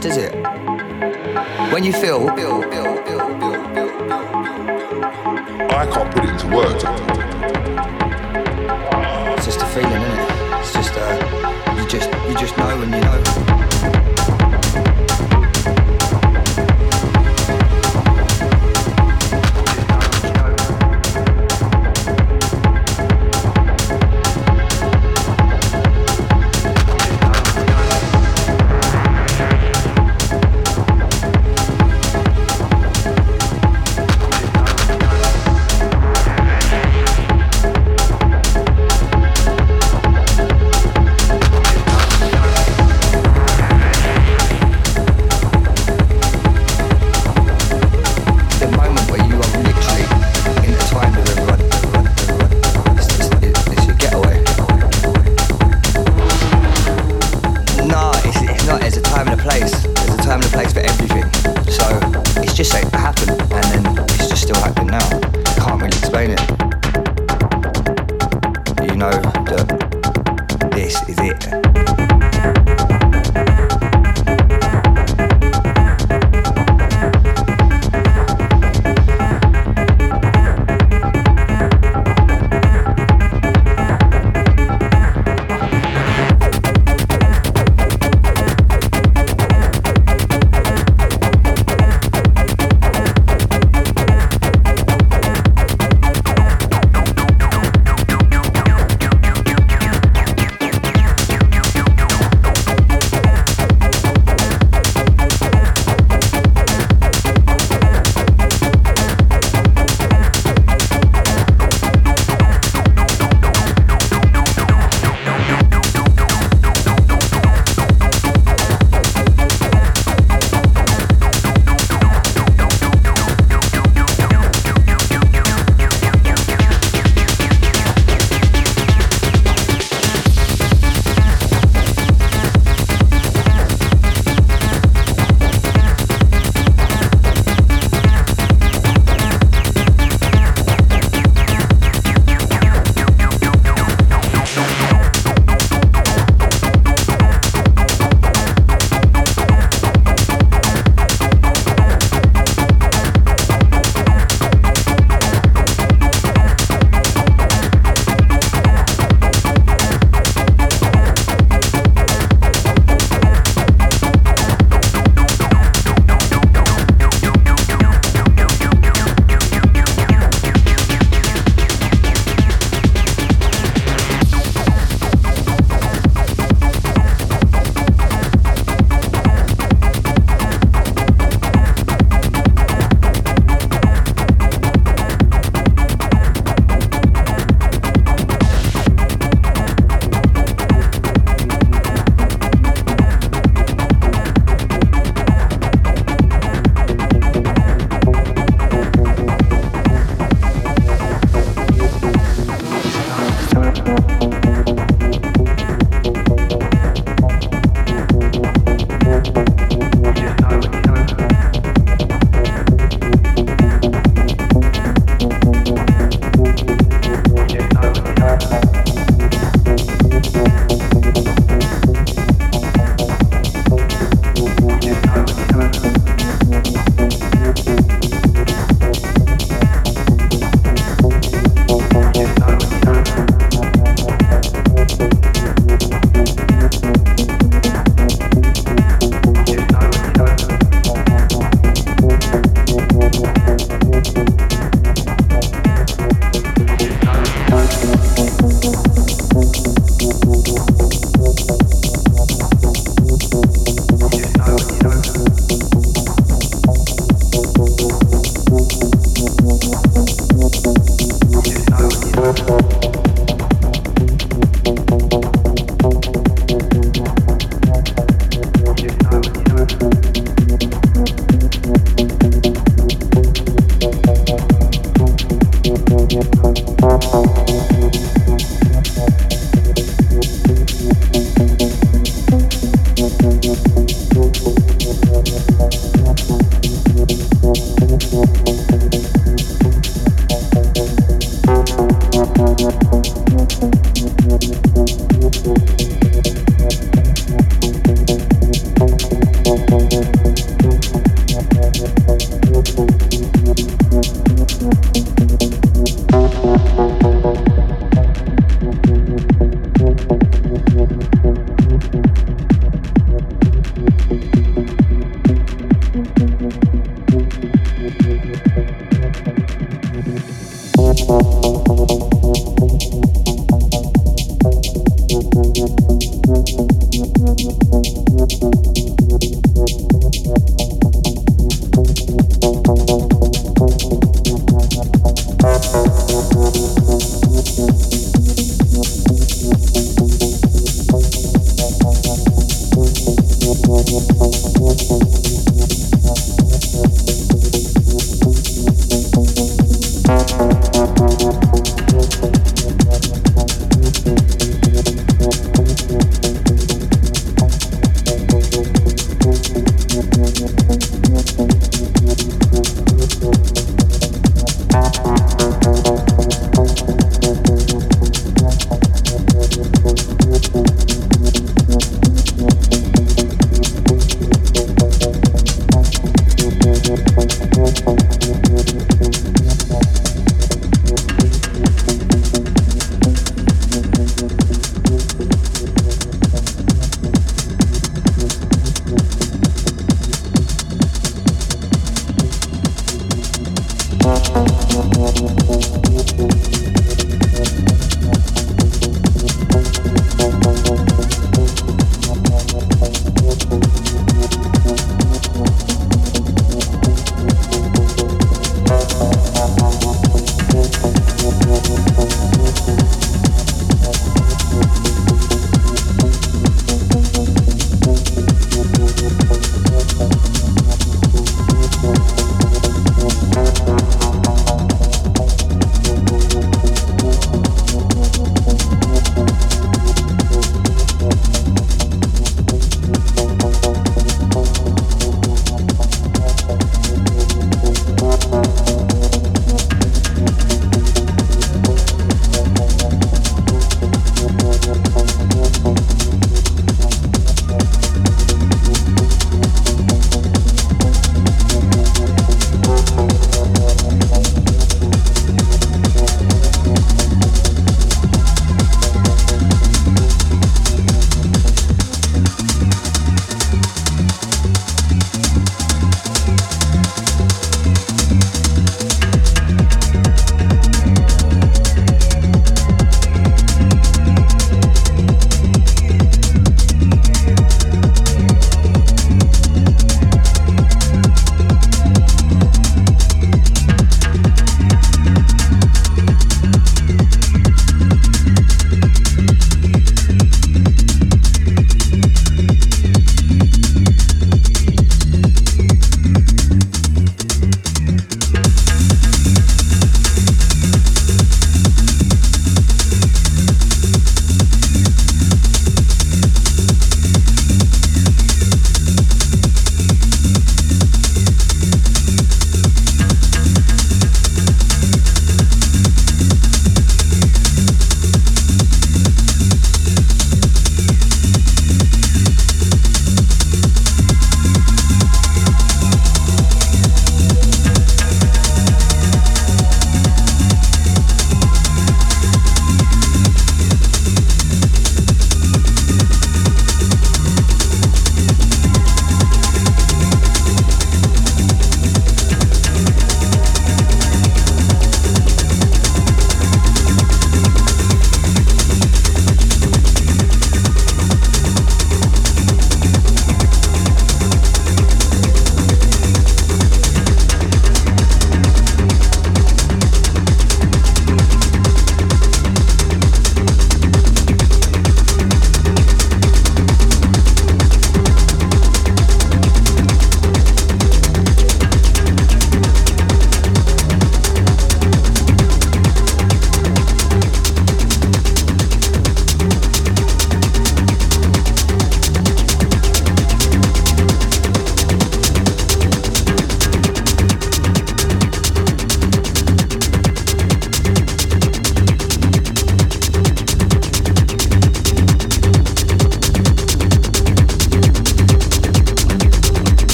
this is it